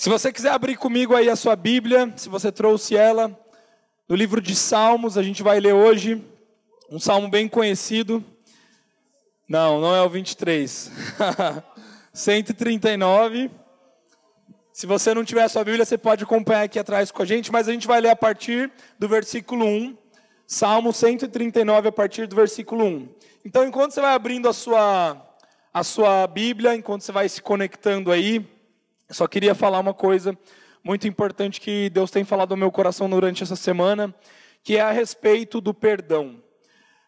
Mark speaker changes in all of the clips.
Speaker 1: Se você quiser abrir comigo aí a sua Bíblia, se você trouxe ela, no livro de Salmos, a gente vai ler hoje um salmo bem conhecido. Não, não é o 23. 139. Se você não tiver a sua Bíblia, você pode acompanhar aqui atrás com a gente, mas a gente vai ler a partir do versículo 1. Salmo 139, a partir do versículo 1. Então, enquanto você vai abrindo a sua, a sua Bíblia, enquanto você vai se conectando aí, só queria falar uma coisa muito importante que Deus tem falado ao meu coração durante essa semana, que é a respeito do perdão.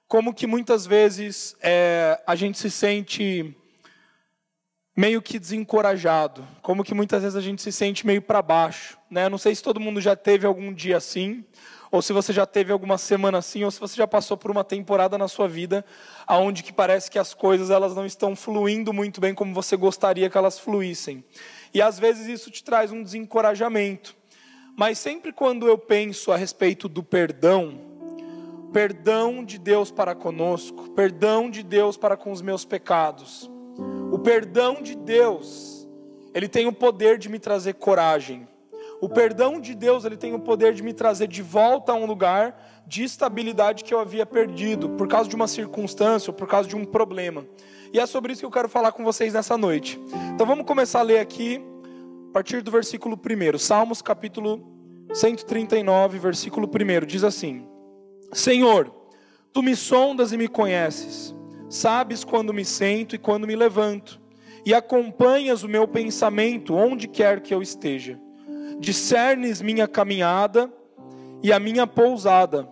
Speaker 1: Como que muitas vezes é, a gente se sente meio que desencorajado, como que muitas vezes a gente se sente meio para baixo, né? Não sei se todo mundo já teve algum dia assim, ou se você já teve alguma semana assim, ou se você já passou por uma temporada na sua vida aonde que parece que as coisas elas não estão fluindo muito bem como você gostaria que elas fluíssem. E às vezes isso te traz um desencorajamento. Mas sempre quando eu penso a respeito do perdão, perdão de Deus para conosco, perdão de Deus para com os meus pecados, o perdão de Deus, ele tem o poder de me trazer coragem. O perdão de Deus, ele tem o poder de me trazer de volta a um lugar de estabilidade que eu havia perdido por causa de uma circunstância ou por causa de um problema. E é sobre isso que eu quero falar com vocês nessa noite. Então vamos começar a ler aqui, a partir do versículo 1. Salmos capítulo 139, versículo 1. Diz assim: Senhor, tu me sondas e me conheces. Sabes quando me sento e quando me levanto. E acompanhas o meu pensamento onde quer que eu esteja. Discernes minha caminhada e a minha pousada.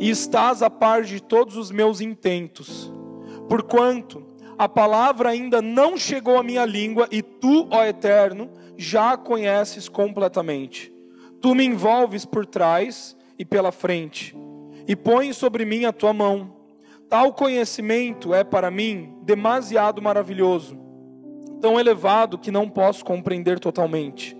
Speaker 1: E estás a par de todos os meus intentos. Porquanto a palavra ainda não chegou à minha língua e tu, ó Eterno, já a conheces completamente. Tu me envolves por trás e pela frente, e pões sobre mim a tua mão. Tal conhecimento é para mim demasiado maravilhoso, tão elevado que não posso compreender totalmente.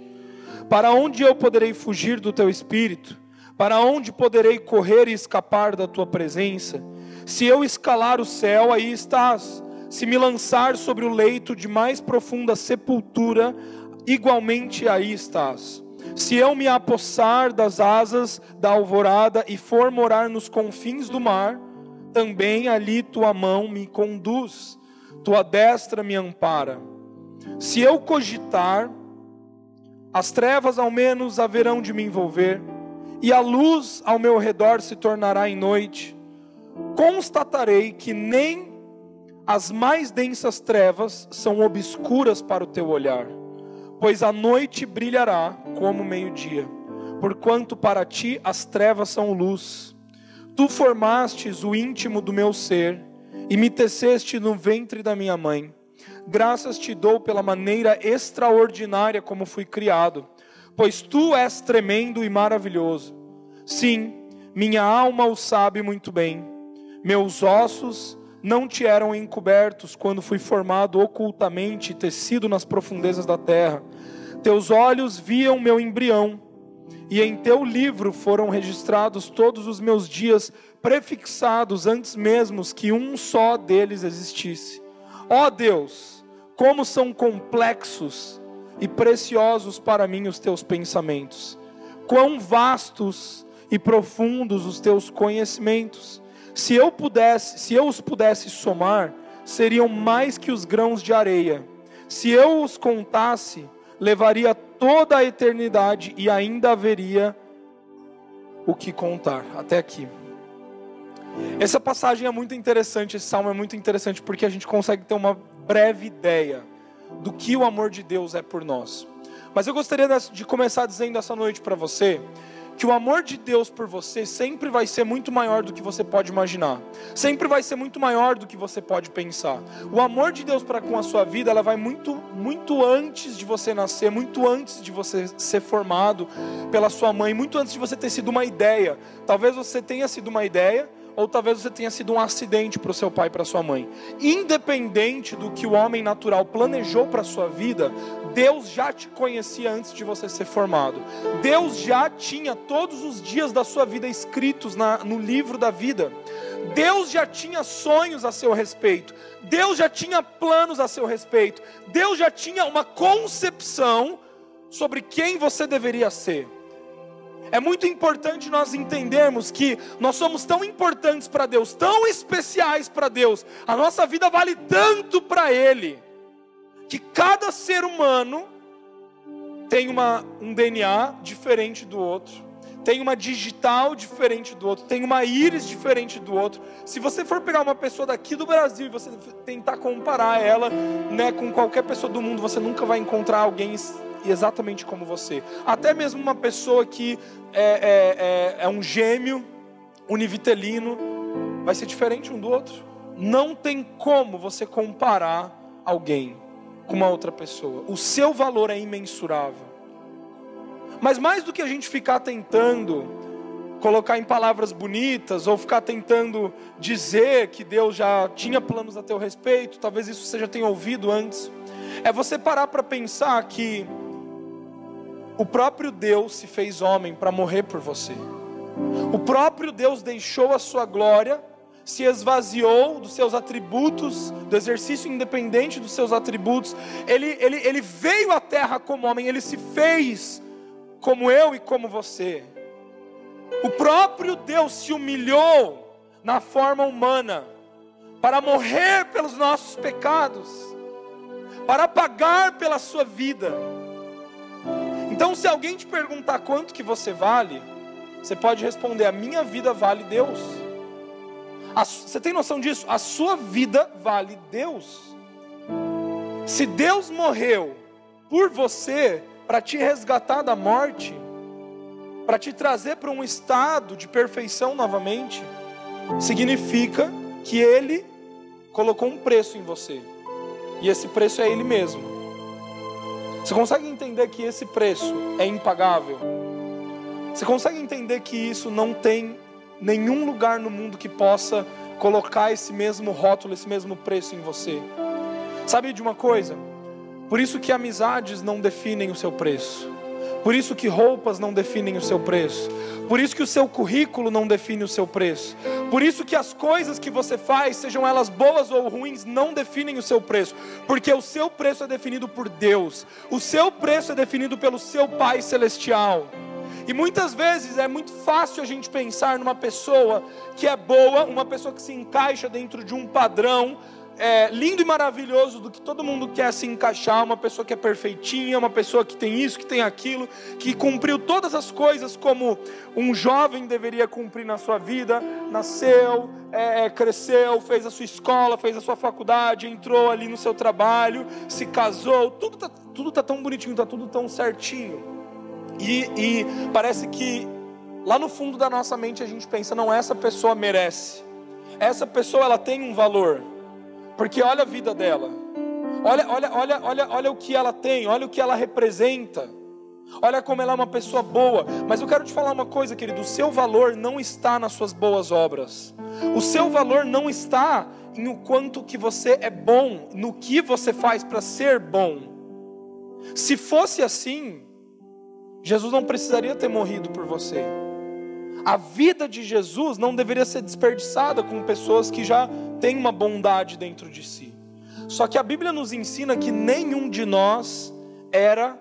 Speaker 1: Para onde eu poderei fugir do teu espírito? Para onde poderei correr e escapar da tua presença? Se eu escalar o céu, aí estás. Se me lançar sobre o leito de mais profunda sepultura, igualmente aí estás. Se eu me apossar das asas da alvorada e for morar nos confins do mar, também ali tua mão me conduz, tua destra me ampara. Se eu cogitar, as trevas ao menos haverão de me envolver, e a luz ao meu redor se tornará em noite constatarei que nem as mais densas trevas são obscuras para o teu olhar, pois a noite brilhará como meio-dia, porquanto para ti as trevas são luz. Tu formastes o íntimo do meu ser e me teceste no ventre da minha mãe. Graças te dou pela maneira extraordinária como fui criado, pois tu és tremendo e maravilhoso. Sim, minha alma o sabe muito bem meus ossos não te eram encobertos quando fui formado ocultamente tecido nas profundezas da terra. Teus olhos viam meu embrião, e em teu livro foram registrados todos os meus dias, prefixados antes mesmo que um só deles existisse. Ó oh Deus, como são complexos e preciosos para mim os teus pensamentos, quão vastos e profundos os teus conhecimentos. Se eu pudesse, se eu os pudesse somar, seriam mais que os grãos de areia. Se eu os contasse, levaria toda a eternidade e ainda haveria o que contar. Até aqui. Essa passagem é muito interessante, esse salmo é muito interessante porque a gente consegue ter uma breve ideia do que o amor de Deus é por nós. Mas eu gostaria de começar dizendo essa noite para você que o amor de Deus por você sempre vai ser muito maior do que você pode imaginar. Sempre vai ser muito maior do que você pode pensar. O amor de Deus para com a sua vida, ela vai muito muito antes de você nascer, muito antes de você ser formado pela sua mãe, muito antes de você ter sido uma ideia. Talvez você tenha sido uma ideia, ou talvez você tenha sido um acidente para o seu pai e para sua mãe. Independente do que o homem natural planejou para sua vida, Deus já te conhecia antes de você ser formado. Deus já tinha todos os dias da sua vida escritos na, no livro da vida. Deus já tinha sonhos a seu respeito. Deus já tinha planos a seu respeito. Deus já tinha uma concepção sobre quem você deveria ser. É muito importante nós entendermos que nós somos tão importantes para Deus, tão especiais para Deus, a nossa vida vale tanto para Ele, que cada ser humano tem uma, um DNA diferente do outro, tem uma digital diferente do outro, tem uma íris diferente do outro. Se você for pegar uma pessoa daqui do Brasil e você tentar comparar ela né, com qualquer pessoa do mundo, você nunca vai encontrar alguém exatamente como você. Até mesmo uma pessoa que é, é, é, é um gêmeo univitelino vai ser diferente um do outro. Não tem como você comparar alguém com uma outra pessoa. O seu valor é imensurável. Mas mais do que a gente ficar tentando colocar em palavras bonitas ou ficar tentando dizer que Deus já tinha planos a teu respeito, talvez isso você já tenha ouvido antes, é você parar para pensar que o próprio Deus se fez homem para morrer por você. O próprio Deus deixou a sua glória, se esvaziou dos seus atributos, do exercício independente dos seus atributos. Ele, ele, ele veio à terra como homem, ele se fez como eu e como você. O próprio Deus se humilhou na forma humana para morrer pelos nossos pecados, para pagar pela sua vida. Então, se alguém te perguntar quanto que você vale, você pode responder: a minha vida vale Deus. A, você tem noção disso? A sua vida vale Deus. Se Deus morreu por você para te resgatar da morte, para te trazer para um estado de perfeição novamente, significa que Ele colocou um preço em você, e esse preço é Ele mesmo. Você consegue entender que esse preço é impagável? Você consegue entender que isso não tem nenhum lugar no mundo que possa colocar esse mesmo rótulo, esse mesmo preço em você? Sabe de uma coisa? Por isso que amizades não definem o seu preço. Por isso que roupas não definem o seu preço. Por isso que o seu currículo não define o seu preço. Por isso que as coisas que você faz, sejam elas boas ou ruins, não definem o seu preço. Porque o seu preço é definido por Deus. O seu preço é definido pelo seu Pai celestial. E muitas vezes é muito fácil a gente pensar numa pessoa que é boa, uma pessoa que se encaixa dentro de um padrão é, lindo e maravilhoso do que todo mundo quer se encaixar, uma pessoa que é perfeitinha, uma pessoa que tem isso, que tem aquilo, que cumpriu todas as coisas como um jovem deveria cumprir na sua vida, nasceu, é, é cresceu, fez a sua escola, fez a sua faculdade, entrou ali no seu trabalho, se casou, tudo tá, tudo tá tão bonitinho, tá tudo tão certinho. E, e parece que lá no fundo da nossa mente a gente pensa, não, essa pessoa merece. Essa pessoa ela tem um valor. Porque olha a vida dela. Olha, olha, olha, olha, olha o que ela tem, olha o que ela representa. Olha como ela é uma pessoa boa. Mas eu quero te falar uma coisa, querido: o seu valor não está nas suas boas obras. O seu valor não está em o quanto que você é bom, no que você faz para ser bom. Se fosse assim, Jesus não precisaria ter morrido por você. A vida de Jesus não deveria ser desperdiçada com pessoas que já têm uma bondade dentro de si. Só que a Bíblia nos ensina que nenhum de nós era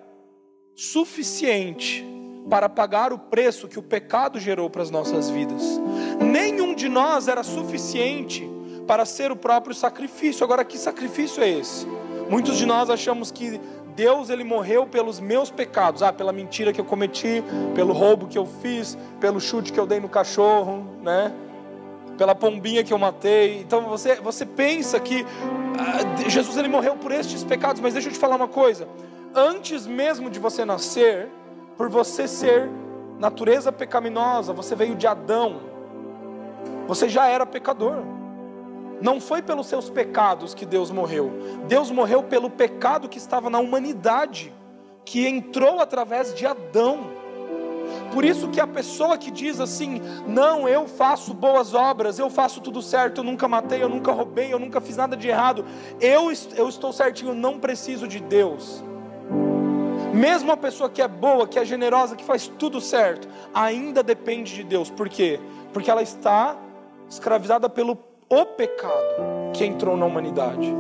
Speaker 1: suficiente para pagar o preço que o pecado gerou para as nossas vidas. Nenhum de nós era suficiente para ser o próprio sacrifício. Agora, que sacrifício é esse? Muitos de nós achamos que Deus ele morreu pelos meus pecados, ah, pela mentira que eu cometi, pelo roubo que eu fiz, pelo chute que eu dei no cachorro, né? Pela pombinha que eu matei. Então você, você pensa que ah, Jesus ele morreu por estes pecados, mas deixa eu te falar uma coisa. Antes mesmo de você nascer, por você ser natureza pecaminosa, você veio de Adão. Você já era pecador. Não foi pelos seus pecados que Deus morreu. Deus morreu pelo pecado que estava na humanidade, que entrou através de Adão. Por isso que a pessoa que diz assim: "Não, eu faço boas obras, eu faço tudo certo, eu nunca matei, eu nunca roubei, eu nunca fiz nada de errado. Eu eu estou certinho, não preciso de Deus." Mesmo a pessoa que é boa, que é generosa, que faz tudo certo, ainda depende de Deus. Por quê? Porque ela está escravizada pelo o pecado que entrou na humanidade.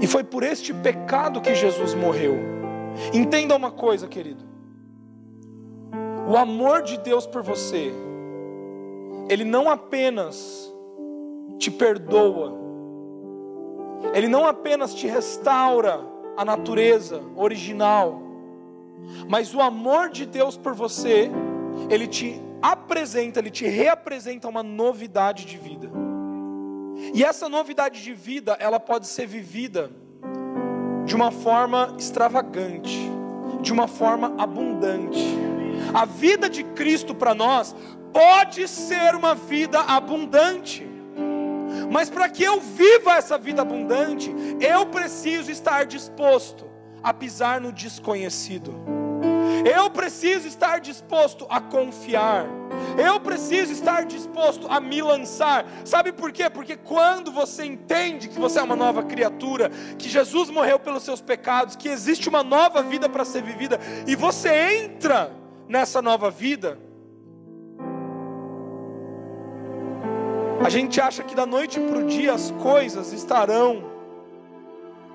Speaker 1: E foi por este pecado que Jesus morreu. Entenda uma coisa, querido. O amor de Deus por você, ele não apenas te perdoa, ele não apenas te restaura a natureza original, mas o amor de Deus por você, ele te apresenta, ele te reapresenta uma novidade de vida. E essa novidade de vida, ela pode ser vivida de uma forma extravagante, de uma forma abundante. A vida de Cristo para nós pode ser uma vida abundante. Mas para que eu viva essa vida abundante, eu preciso estar disposto a pisar no desconhecido. Eu preciso estar disposto a confiar. Eu preciso estar disposto a me lançar. Sabe por quê? Porque quando você entende que você é uma nova criatura, que Jesus morreu pelos seus pecados, que existe uma nova vida para ser vivida, e você entra nessa nova vida, a gente acha que da noite para o dia as coisas estarão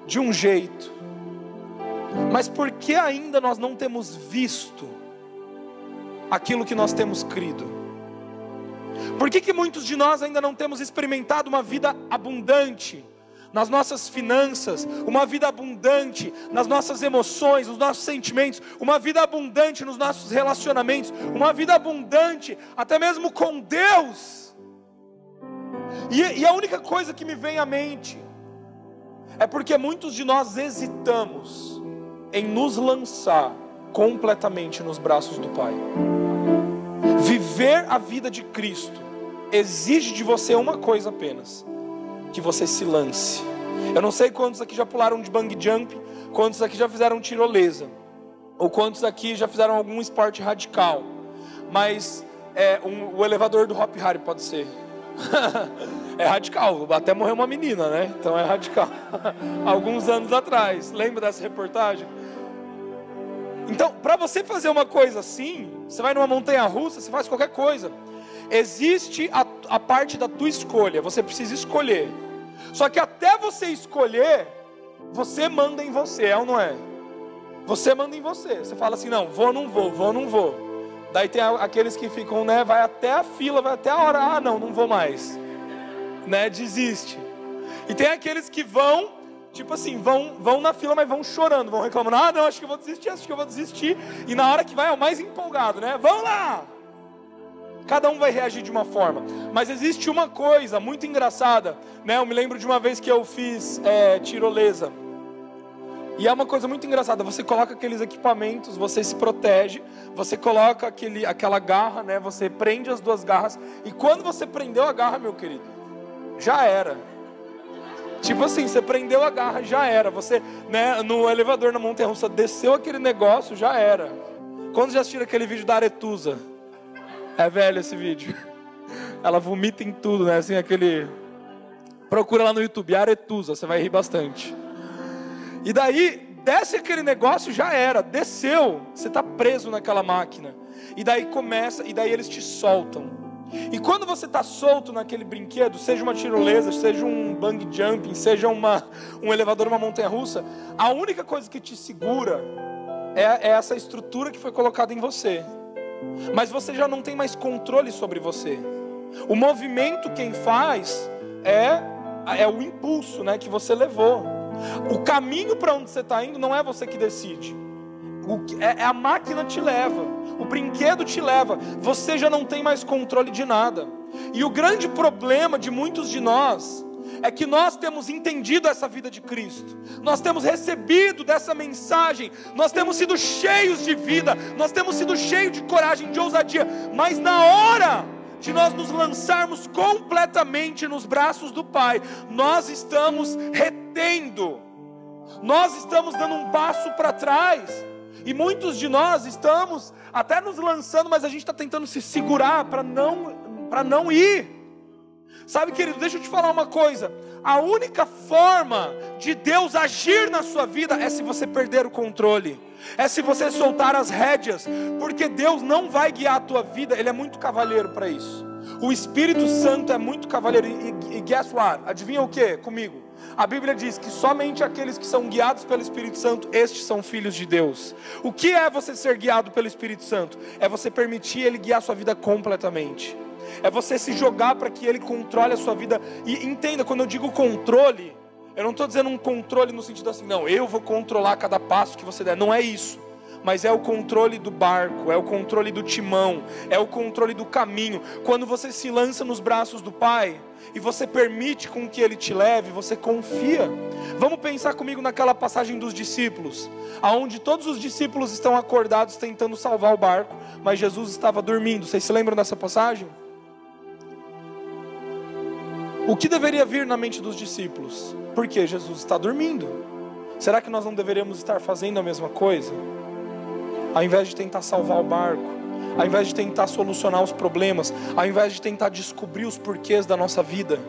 Speaker 1: de um jeito, mas por que ainda nós não temos visto aquilo que nós temos crido? Por que, que muitos de nós ainda não temos experimentado uma vida abundante? nas nossas finanças, uma vida abundante nas nossas emoções, nos nossos sentimentos, uma vida abundante nos nossos relacionamentos, uma vida abundante até mesmo com Deus. E, e a única coisa que me vem à mente é porque muitos de nós hesitamos em nos lançar completamente nos braços do Pai. Viver a vida de Cristo exige de você uma coisa apenas: que você se lance. Eu não sei quantos aqui já pularam de bang jump, quantos aqui já fizeram tirolesa, ou quantos aqui já fizeram algum esporte radical, mas é, um, o elevador do Hop Harry pode ser. é radical, até morreu uma menina, né? Então é radical. Alguns anos atrás, lembra dessa reportagem? Então, para você fazer uma coisa assim, você vai numa montanha russa, você faz qualquer coisa. Existe a, a parte da tua escolha, você precisa escolher. Só que até você escolher, você manda em você, é ou não é? Você manda em você. Você fala assim: não, vou, não vou, vou, não vou. Daí tem aqueles que ficam, né? Vai até a fila, vai até a hora, ah, não, não vou mais. Né? Desiste. E tem aqueles que vão tipo assim, vão, vão na fila, mas vão chorando, vão reclamando, ah, não, acho que eu vou desistir, acho que eu vou desistir. E na hora que vai é o mais empolgado, né? Vamos lá! Cada um vai reagir de uma forma. Mas existe uma coisa muito engraçada, né? Eu me lembro de uma vez que eu fiz é, tirolesa. E é uma coisa muito engraçada. Você coloca aqueles equipamentos, você se protege, você coloca aquele, aquela garra, né? Você prende as duas garras. E quando você prendeu a garra, meu querido, já era Tipo assim, você prendeu a garra, já era. Você, né, no elevador na montanha russa, desceu aquele negócio, já era. Quando já assistiram aquele vídeo da Aretusa? É velho esse vídeo. Ela vomita em tudo, né? Assim, aquele. Procura lá no YouTube, Aretusa, você vai rir bastante. E daí, desce aquele negócio, já era. Desceu, você está preso naquela máquina. E daí começa, e daí eles te soltam. E quando você está solto naquele brinquedo, seja uma tirolesa, seja um bang jumping, seja uma, um elevador, uma montanha russa, a única coisa que te segura é, é essa estrutura que foi colocada em você. Mas você já não tem mais controle sobre você. O movimento quem faz é, é o impulso né, que você levou. O caminho para onde você está indo não é você que decide. O, é, é, a máquina te leva, o brinquedo te leva, você já não tem mais controle de nada. E o grande problema de muitos de nós é que nós temos entendido essa vida de Cristo, nós temos recebido dessa mensagem, nós temos sido cheios de vida, nós temos sido cheios de coragem, de ousadia, mas na hora de nós nos lançarmos completamente nos braços do Pai, nós estamos retendo, nós estamos dando um passo para trás. E muitos de nós estamos até nos lançando, mas a gente está tentando se segurar para não, para não ir. Sabe, querido, deixa eu te falar uma coisa. A única forma de Deus agir na sua vida é se você perder o controle, é se você soltar as rédeas, porque Deus não vai guiar a tua vida, Ele é muito cavalheiro para isso. O Espírito Santo é muito cavaleiro. E, e guess what? Adivinha o que comigo? A Bíblia diz que somente aqueles que são guiados pelo Espírito Santo, estes são filhos de Deus. O que é você ser guiado pelo Espírito Santo? É você permitir Ele guiar a sua vida completamente. É você se jogar para que Ele controle a sua vida. E entenda, quando eu digo controle, eu não estou dizendo um controle no sentido assim, não, eu vou controlar cada passo que você der. Não é isso mas é o controle do barco, é o controle do timão, é o controle do caminho. Quando você se lança nos braços do Pai e você permite com que Ele te leve, você confia. Vamos pensar comigo naquela passagem dos discípulos, aonde todos os discípulos estão acordados tentando salvar o barco, mas Jesus estava dormindo. Vocês se lembram dessa passagem? O que deveria vir na mente dos discípulos? Porque Jesus está dormindo. Será que nós não deveríamos estar fazendo a mesma coisa? Ao invés de tentar salvar o barco, ao invés de tentar solucionar os problemas, ao invés de tentar descobrir os porquês da nossa vida.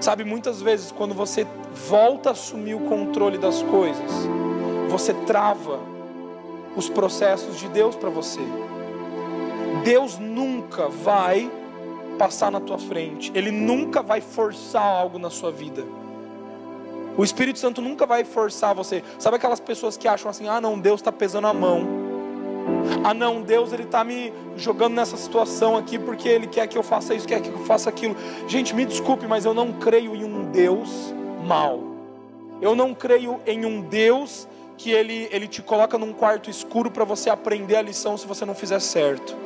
Speaker 1: Sabe, muitas vezes quando você volta a assumir o controle das coisas, você trava os processos de Deus para você. Deus nunca vai passar na tua frente, Ele nunca vai forçar algo na sua vida. O Espírito Santo nunca vai forçar você. Sabe aquelas pessoas que acham assim: ah, não, Deus está pesando a mão. Ah, não, Deus ele está me jogando nessa situação aqui porque Ele quer que eu faça isso, quer que eu faça aquilo. Gente, me desculpe, mas eu não creio em um Deus mau. Eu não creio em um Deus que ele, ele te coloca num quarto escuro para você aprender a lição se você não fizer certo.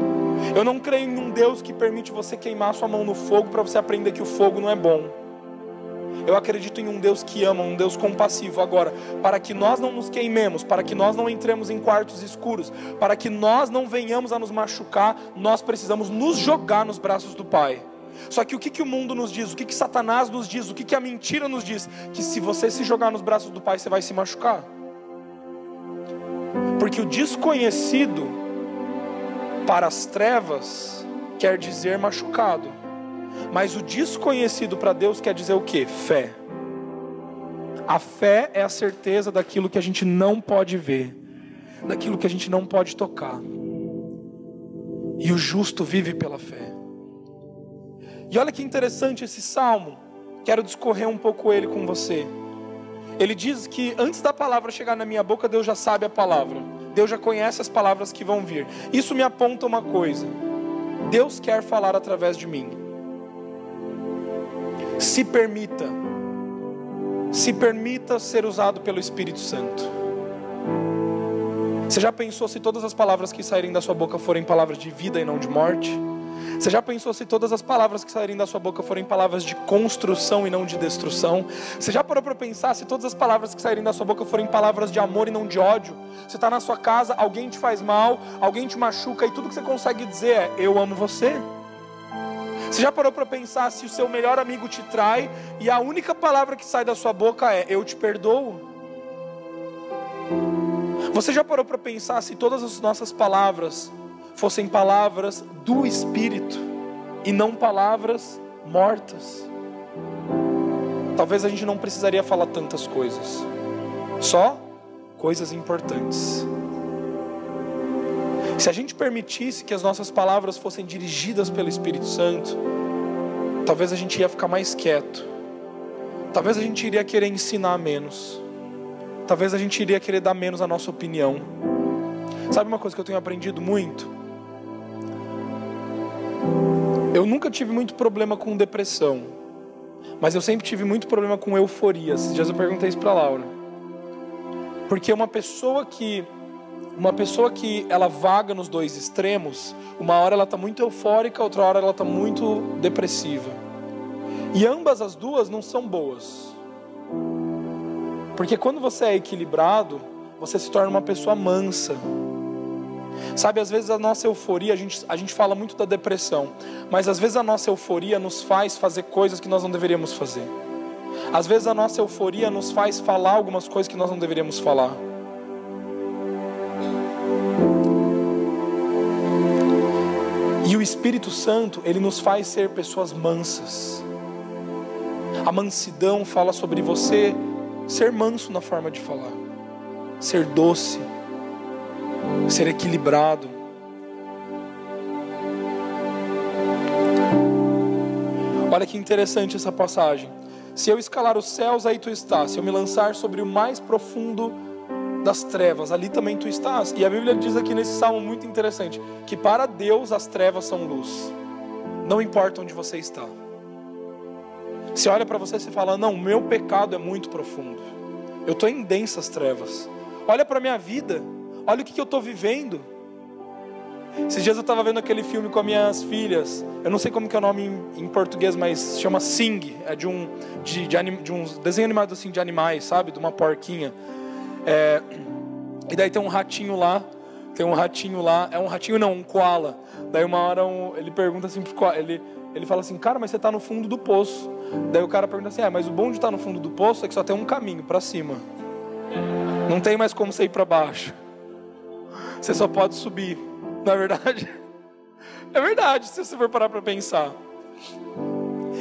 Speaker 1: Eu não creio em um Deus que permite você queimar sua mão no fogo para você aprender que o fogo não é bom. Eu acredito em um Deus que ama, um Deus compassivo. Agora, para que nós não nos queimemos, para que nós não entremos em quartos escuros, para que nós não venhamos a nos machucar, nós precisamos nos jogar nos braços do Pai. Só que o que, que o mundo nos diz, o que, que Satanás nos diz, o que, que a mentira nos diz? Que se você se jogar nos braços do Pai, você vai se machucar. Porque o desconhecido para as trevas quer dizer machucado. Mas o desconhecido para Deus quer dizer o que? Fé. A fé é a certeza daquilo que a gente não pode ver, daquilo que a gente não pode tocar. E o justo vive pela fé. E olha que interessante esse salmo. Quero discorrer um pouco ele com você. Ele diz que antes da palavra chegar na minha boca, Deus já sabe a palavra. Deus já conhece as palavras que vão vir. Isso me aponta uma coisa. Deus quer falar através de mim. Se permita, se permita ser usado pelo Espírito Santo. Você já pensou se todas as palavras que saírem da sua boca forem palavras de vida e não de morte? Você já pensou se todas as palavras que saírem da sua boca forem palavras de construção e não de destruição? Você já parou para pensar se todas as palavras que saírem da sua boca forem palavras de amor e não de ódio? Você está na sua casa, alguém te faz mal, alguém te machuca e tudo que você consegue dizer é: Eu amo você. Você já parou para pensar se o seu melhor amigo te trai e a única palavra que sai da sua boca é eu te perdoo? Você já parou para pensar se todas as nossas palavras fossem palavras do Espírito e não palavras mortas? Talvez a gente não precisaria falar tantas coisas, só coisas importantes. Se a gente permitisse que as nossas palavras fossem dirigidas pelo Espírito Santo, talvez a gente ia ficar mais quieto. Talvez a gente iria querer ensinar menos. Talvez a gente iria querer dar menos a nossa opinião. Sabe uma coisa que eu tenho aprendido muito? Eu nunca tive muito problema com depressão, mas eu sempre tive muito problema com euforia. Esses dias eu perguntei isso para Laura. Porque uma pessoa que uma pessoa que ela vaga nos dois extremos, uma hora ela está muito eufórica, outra hora ela está muito depressiva. E ambas as duas não são boas. Porque quando você é equilibrado, você se torna uma pessoa mansa. Sabe, às vezes a nossa euforia, a gente, a gente fala muito da depressão, mas às vezes a nossa euforia nos faz fazer coisas que nós não deveríamos fazer. Às vezes a nossa euforia nos faz falar algumas coisas que nós não deveríamos falar. E o Espírito Santo, ele nos faz ser pessoas mansas. A mansidão fala sobre você ser manso na forma de falar, ser doce, ser equilibrado. Olha que interessante essa passagem. Se eu escalar os céus, aí tu estás. Se eu me lançar sobre o mais profundo das trevas, ali também tu estás. E a Bíblia diz aqui nesse salmo muito interessante que para Deus as trevas são luz. Não importa onde você está. Você olha para você e fala: "Não, meu pecado é muito profundo. Eu estou em densas trevas. Olha para minha vida. Olha o que, que eu estou vivendo. Esses dias eu estava vendo aquele filme com as minhas filhas. Eu não sei como que é o nome em, em português, mas chama Sing. É de um de, de, anim, de um desenho animado assim de animais, sabe? De uma porquinha. É, e daí tem um ratinho lá. Tem um ratinho lá. É um ratinho não, um koala. Daí uma hora um, ele pergunta assim ele ele fala assim, cara, mas você está no fundo do poço. Daí o cara pergunta assim, ah, mas o bom de estar tá no fundo do poço é que só tem um caminho para cima. Não tem mais como você ir para baixo. Você só pode subir. Não é verdade? É verdade, se você for parar para pensar.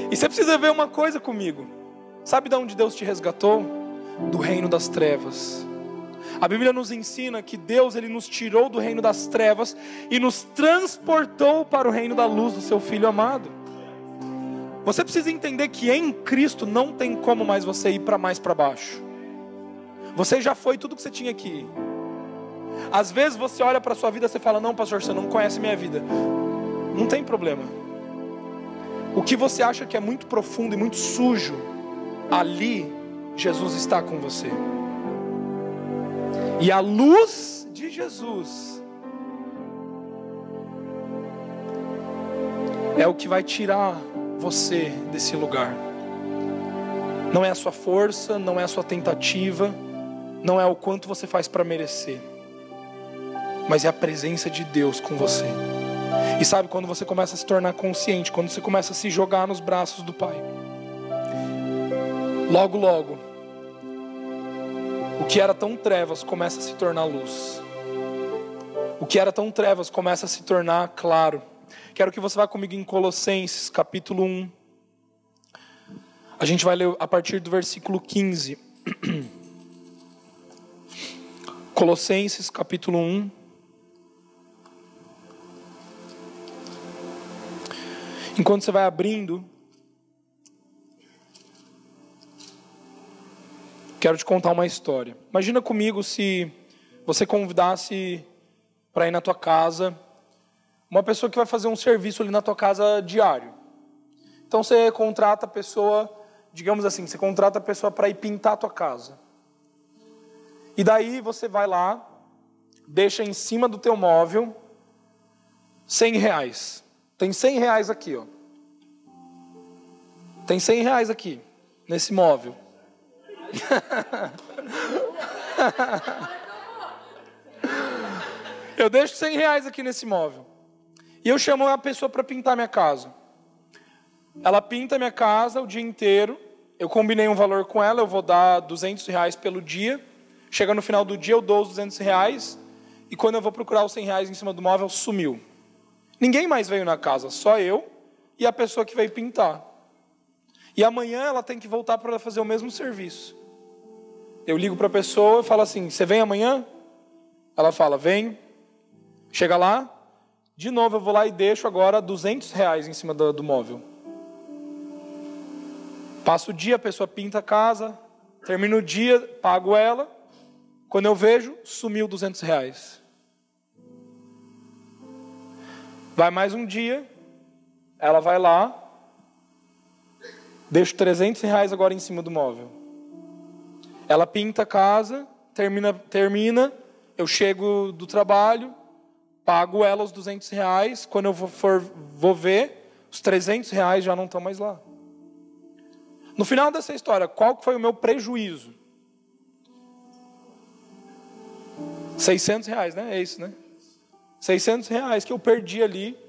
Speaker 1: E você precisa ver uma coisa comigo. Sabe de onde Deus te resgatou? Do reino das trevas. A Bíblia nos ensina que Deus ele nos tirou do reino das trevas e nos transportou para o reino da luz do seu filho amado. Você precisa entender que em Cristo não tem como mais você ir para mais para baixo. Você já foi tudo que você tinha ir. Às vezes você olha para a sua vida e fala: Não, pastor, você não conhece minha vida. Não tem problema. O que você acha que é muito profundo e muito sujo, ali Jesus está com você. E a luz de Jesus é o que vai tirar você desse lugar. Não é a sua força, não é a sua tentativa, não é o quanto você faz para merecer, mas é a presença de Deus com você. E sabe quando você começa a se tornar consciente, quando você começa a se jogar nos braços do Pai, logo, logo, o que era tão trevas começa a se tornar luz. O que era tão trevas começa a se tornar claro. Quero que você vá comigo em Colossenses, capítulo 1. A gente vai ler a partir do versículo 15. Colossenses, capítulo 1. Enquanto você vai abrindo, quero te contar uma história. Imagina comigo se você convidasse para ir na tua casa uma pessoa que vai fazer um serviço ali na tua casa diário. Então você contrata a pessoa, digamos assim, você contrata a pessoa para ir pintar a tua casa. E daí você vai lá, deixa em cima do teu móvel 100 reais. Tem 100 reais aqui, ó. Tem 100 reais aqui, nesse móvel. eu deixo 100 reais aqui nesse móvel. E eu chamo a pessoa para pintar minha casa. Ela pinta minha casa o dia inteiro. Eu combinei um valor com ela, eu vou dar 200 reais pelo dia. Chega no final do dia, eu dou os 200 reais. E quando eu vou procurar os 100 reais em cima do móvel, sumiu. Ninguém mais veio na casa, só eu e a pessoa que veio pintar. E amanhã ela tem que voltar para fazer o mesmo serviço. Eu ligo para a pessoa e falo assim: Você vem amanhã? Ela fala: Vem. Chega lá, de novo eu vou lá e deixo agora 200 reais em cima do, do móvel. Passa o dia, a pessoa pinta a casa, termina o dia, pago ela. Quando eu vejo, sumiu 200 reais. Vai mais um dia, ela vai lá, deixo 300 reais agora em cima do móvel. Ela pinta a casa, termina, termina, eu chego do trabalho, pago ela os 200 reais, quando eu for, vou ver, os 300 reais já não estão mais lá. No final dessa história, qual foi o meu prejuízo? 600 reais, né? É isso, né? 600 reais que eu perdi ali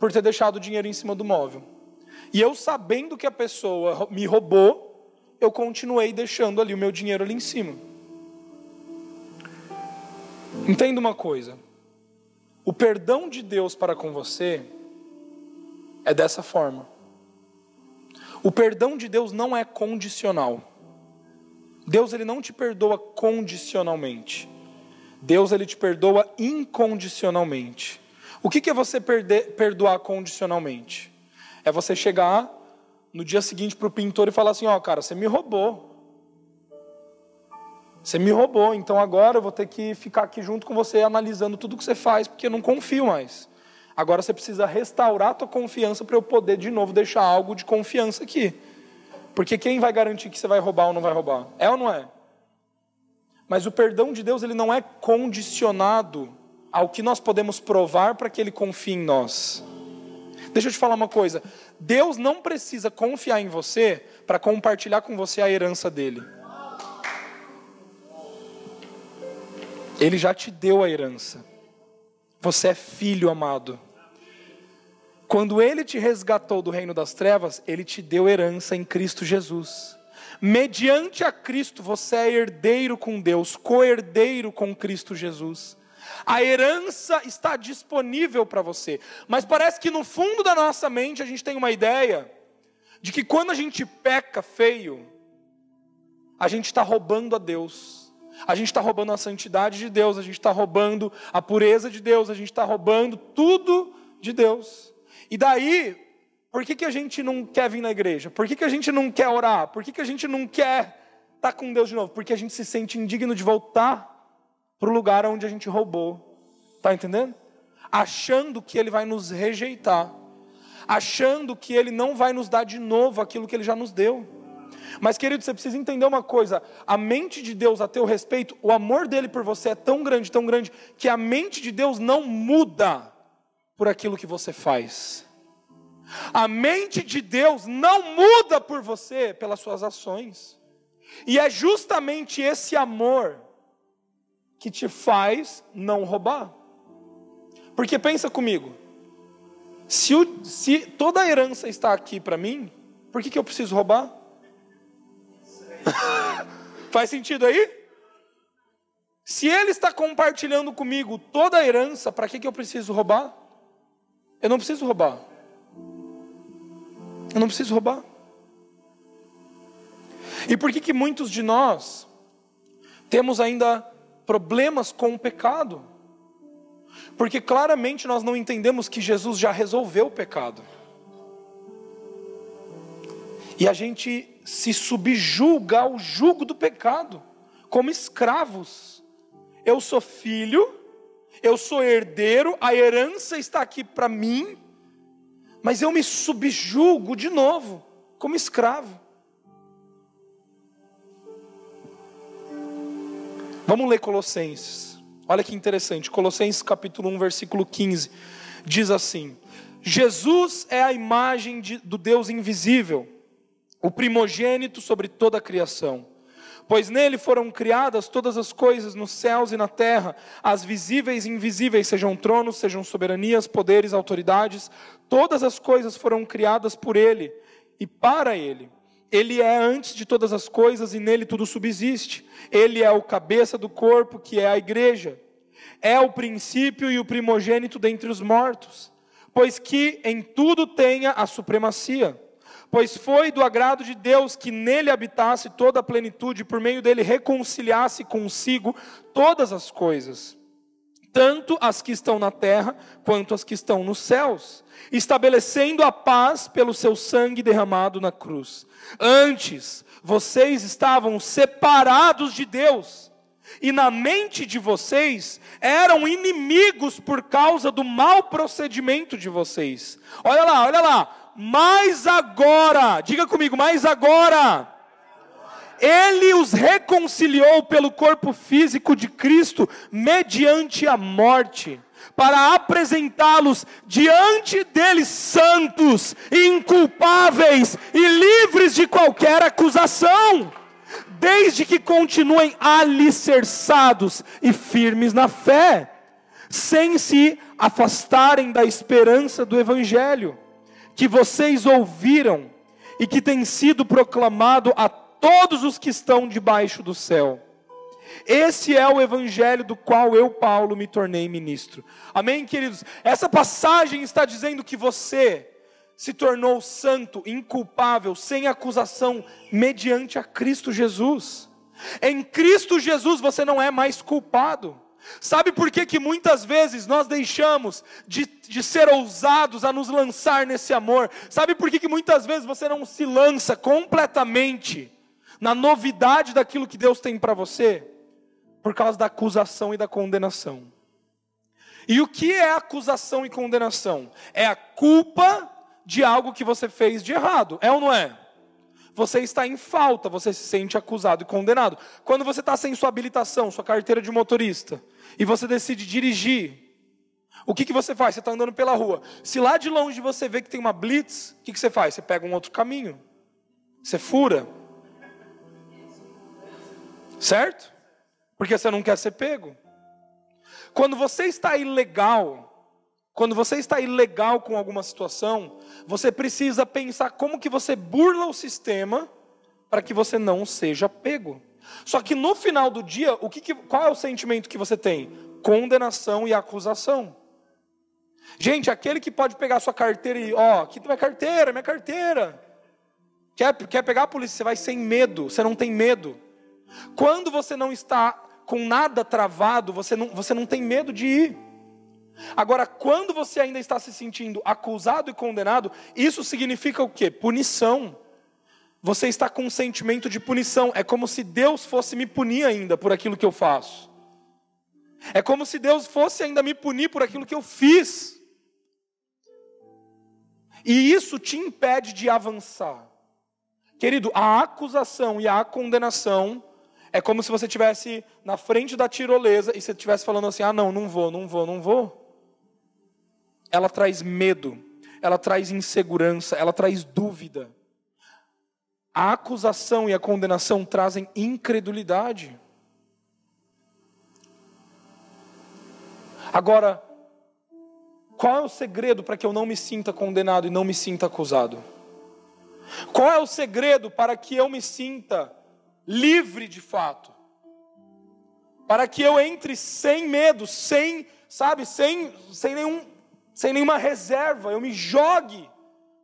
Speaker 1: por ter deixado o dinheiro em cima do móvel. E eu sabendo que a pessoa me roubou, eu continuei deixando ali o meu dinheiro ali em cima. Entenda uma coisa: o perdão de Deus para com você é dessa forma. O perdão de Deus não é condicional. Deus ele não te perdoa condicionalmente. Deus ele te perdoa incondicionalmente. O que é você perder, perdoar condicionalmente? É você chegar no dia seguinte para o pintor e falar assim: Ó, oh, cara, você me roubou. Você me roubou, então agora eu vou ter que ficar aqui junto com você analisando tudo que você faz, porque eu não confio mais. Agora você precisa restaurar a tua confiança para eu poder de novo deixar algo de confiança aqui. Porque quem vai garantir que você vai roubar ou não vai roubar? É ou não é? Mas o perdão de Deus ele não é condicionado ao que nós podemos provar para que ele confie em nós. Deixa eu te falar uma coisa. Deus não precisa confiar em você para compartilhar com você a herança dele. Ele já te deu a herança. Você é filho amado. Quando ele te resgatou do reino das trevas, ele te deu herança em Cristo Jesus. Mediante a Cristo, você é herdeiro com Deus, co-herdeiro com Cristo Jesus. A herança está disponível para você. Mas parece que no fundo da nossa mente a gente tem uma ideia de que quando a gente peca feio, a gente está roubando a Deus. A gente está roubando a santidade de Deus, a gente está roubando a pureza de Deus, a gente está roubando tudo de Deus. E daí, por que, que a gente não quer vir na igreja? Por que, que a gente não quer orar? Por que, que a gente não quer estar tá com Deus de novo? Porque a gente se sente indigno de voltar para o lugar onde a gente roubou. Está entendendo? Achando que Ele vai nos rejeitar, achando que Ele não vai nos dar de novo aquilo que Ele já nos deu. Mas, querido, você precisa entender uma coisa: a mente de Deus a teu respeito, o amor dele por você é tão grande, tão grande, que a mente de Deus não muda por aquilo que você faz. A mente de Deus não muda por você pelas suas ações. E é justamente esse amor que te faz não roubar. Porque pensa comigo, se, o, se toda a herança está aqui para mim, por que, que eu preciso roubar? Faz sentido aí? Se ele está compartilhando comigo toda a herança, para que, que eu preciso roubar? Eu não preciso roubar. Eu não preciso roubar. E por que, que muitos de nós temos ainda problemas com o pecado? Porque claramente nós não entendemos que Jesus já resolveu o pecado. E a gente se subjuga ao jugo do pecado, como escravos. Eu sou filho, eu sou herdeiro, a herança está aqui para mim, mas eu me subjugo de novo, como escravo. Vamos ler Colossenses. Olha que interessante. Colossenses capítulo 1, versículo 15. Diz assim: Jesus é a imagem de, do Deus invisível o primogênito sobre toda a criação. Pois nele foram criadas todas as coisas nos céus e na terra, as visíveis e invisíveis, sejam tronos, sejam soberanias, poderes, autoridades, todas as coisas foram criadas por ele e para ele. Ele é antes de todas as coisas e nele tudo subsiste. Ele é o cabeça do corpo, que é a igreja. É o princípio e o primogênito dentre os mortos, pois que em tudo tenha a supremacia pois foi do agrado de Deus que nele habitasse toda a plenitude, e por meio dele reconciliasse consigo todas as coisas, tanto as que estão na terra quanto as que estão nos céus, estabelecendo a paz pelo seu sangue derramado na cruz. Antes, vocês estavam separados de Deus, e na mente de vocês eram inimigos por causa do mau procedimento de vocês. Olha lá, olha lá mas agora, diga comigo, mas agora, ele os reconciliou pelo corpo físico de Cristo, mediante a morte, para apresentá-los diante deles santos, inculpáveis e livres de qualquer acusação, desde que continuem alicerçados e firmes na fé, sem se afastarem da esperança do Evangelho que vocês ouviram e que tem sido proclamado a todos os que estão debaixo do céu. Esse é o evangelho do qual eu, Paulo, me tornei ministro. Amém, queridos? Essa passagem está dizendo que você se tornou santo, inculpável, sem acusação, mediante a Cristo Jesus. Em Cristo Jesus você não é mais culpado. Sabe por que, que muitas vezes nós deixamos de, de ser ousados a nos lançar nesse amor? Sabe por que, que muitas vezes você não se lança completamente na novidade daquilo que Deus tem para você? Por causa da acusação e da condenação. E o que é acusação e condenação? É a culpa de algo que você fez de errado, é ou não é? Você está em falta, você se sente acusado e condenado. Quando você está sem sua habilitação, sua carteira de motorista, e você decide dirigir, o que, que você faz? Você está andando pela rua. Se lá de longe você vê que tem uma blitz, o que, que você faz? Você pega um outro caminho. Você fura. Certo? Porque você não quer ser pego. Quando você está ilegal, quando você está ilegal com alguma situação, você precisa pensar como que você burla o sistema para que você não seja pego. Só que no final do dia, o que, qual é o sentimento que você tem? Condenação e acusação. Gente, aquele que pode pegar sua carteira e, ó, aqui tem minha carteira, minha carteira. Quer, quer pegar a polícia, você vai sem medo, você não tem medo. Quando você não está com nada travado, você não, você não tem medo de ir. Agora, quando você ainda está se sentindo acusado e condenado, isso significa o quê? Punição você está com um sentimento de punição. É como se Deus fosse me punir ainda por aquilo que eu faço. É como se Deus fosse ainda me punir por aquilo que eu fiz. E isso te impede de avançar. Querido, a acusação e a condenação é como se você estivesse na frente da tirolesa e você estivesse falando assim: ah, não, não vou, não vou, não vou. Ela traz medo, ela traz insegurança, ela traz dúvida. A acusação e a condenação trazem incredulidade. Agora, qual é o segredo para que eu não me sinta condenado e não me sinta acusado? Qual é o segredo para que eu me sinta livre de fato? Para que eu entre sem medo, sem, sabe, sem, sem, nenhum, sem nenhuma reserva, eu me jogue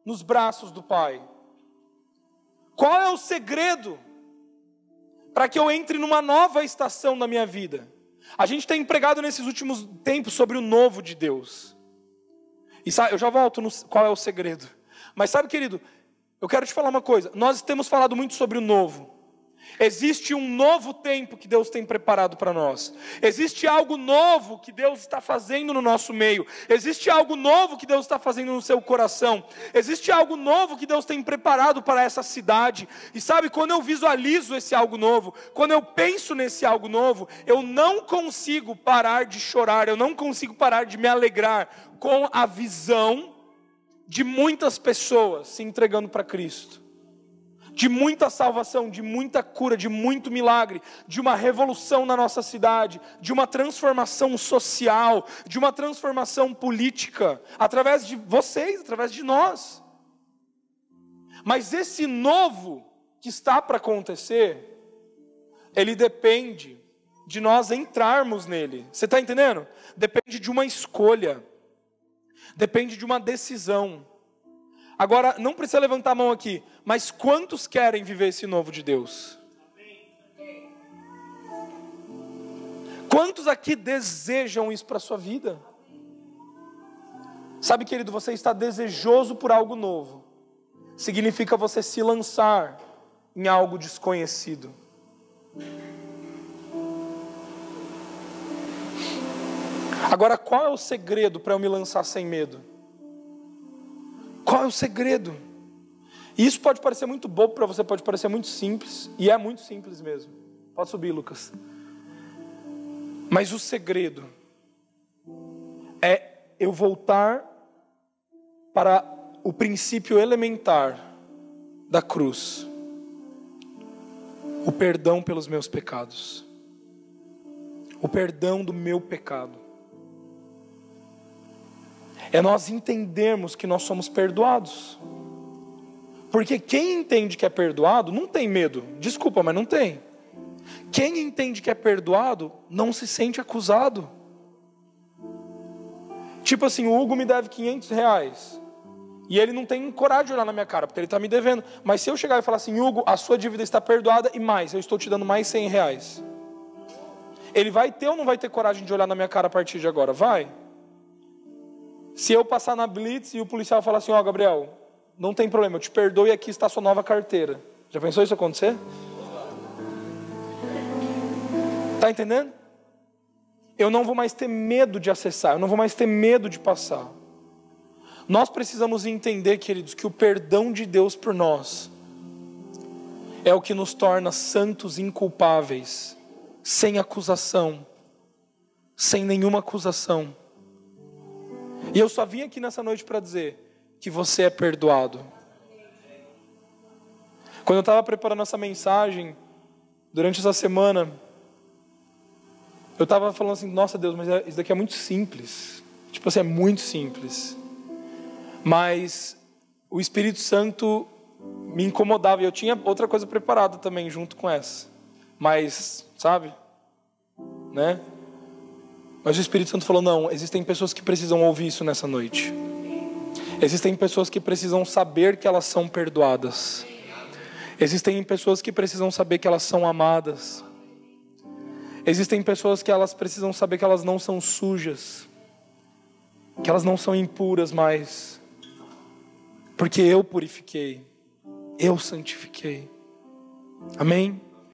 Speaker 1: nos braços do Pai. Qual é o segredo para que eu entre numa nova estação da minha vida? A gente tem empregado nesses últimos tempos sobre o novo de Deus. E sabe, eu já volto no qual é o segredo. Mas sabe, querido, eu quero te falar uma coisa. Nós temos falado muito sobre o novo. Existe um novo tempo que Deus tem preparado para nós. Existe algo novo que Deus está fazendo no nosso meio. Existe algo novo que Deus está fazendo no seu coração. Existe algo novo que Deus tem preparado para essa cidade. E sabe, quando eu visualizo esse algo novo, quando eu penso nesse algo novo, eu não consigo parar de chorar, eu não consigo parar de me alegrar com a visão de muitas pessoas se entregando para Cristo de muita salvação, de muita cura, de muito milagre, de uma revolução na nossa cidade, de uma transformação social, de uma transformação política, através de vocês, através de nós. Mas esse novo que está para acontecer, ele depende de nós entrarmos nele. Você está entendendo? Depende de uma escolha, depende de uma decisão. Agora, não precisa levantar a mão aqui, mas quantos querem viver esse novo de Deus? Quantos aqui desejam isso para a sua vida? Sabe, querido, você está desejoso por algo novo. Significa você se lançar em algo desconhecido. Agora, qual é o segredo para eu me lançar sem medo? Qual é o segredo? E isso pode parecer muito bobo para você, pode parecer muito simples, e é muito simples mesmo. Pode subir, Lucas. Mas o segredo é eu voltar para o princípio elementar da cruz o perdão pelos meus pecados, o perdão do meu pecado é nós entendermos que nós somos perdoados. Porque quem entende que é perdoado não tem medo. Desculpa, mas não tem. Quem entende que é perdoado não se sente acusado. Tipo assim, o Hugo me deve 500 reais. E ele não tem coragem de olhar na minha cara, porque ele está me devendo. Mas se eu chegar e falar assim, Hugo, a sua dívida está perdoada e mais, eu estou te dando mais 100 reais. Ele vai ter ou não vai ter coragem de olhar na minha cara a partir de agora? Vai. Se eu passar na blitz e o policial falar assim: Ó, oh, Gabriel, não tem problema, eu te perdoo e aqui está a sua nova carteira. Já pensou isso acontecer? Está entendendo? Eu não vou mais ter medo de acessar, eu não vou mais ter medo de passar. Nós precisamos entender, queridos, que o perdão de Deus por nós é o que nos torna santos inculpáveis, sem acusação, sem nenhuma acusação. E eu só vim aqui nessa noite para dizer que você é perdoado. Quando eu estava preparando essa mensagem, durante essa semana, eu estava falando assim: nossa Deus, mas é, isso daqui é muito simples. Tipo assim, é muito simples. Mas o Espírito Santo me incomodava. E eu tinha outra coisa preparada também, junto com essa. Mas, sabe? Né? Mas o Espírito Santo falou: não, existem pessoas que precisam ouvir isso nessa noite. Existem pessoas que precisam saber que elas são perdoadas. Existem pessoas que precisam saber que elas são amadas. Existem pessoas que elas precisam saber que elas não são sujas, que elas não são impuras mais, porque eu purifiquei, eu santifiquei. Amém?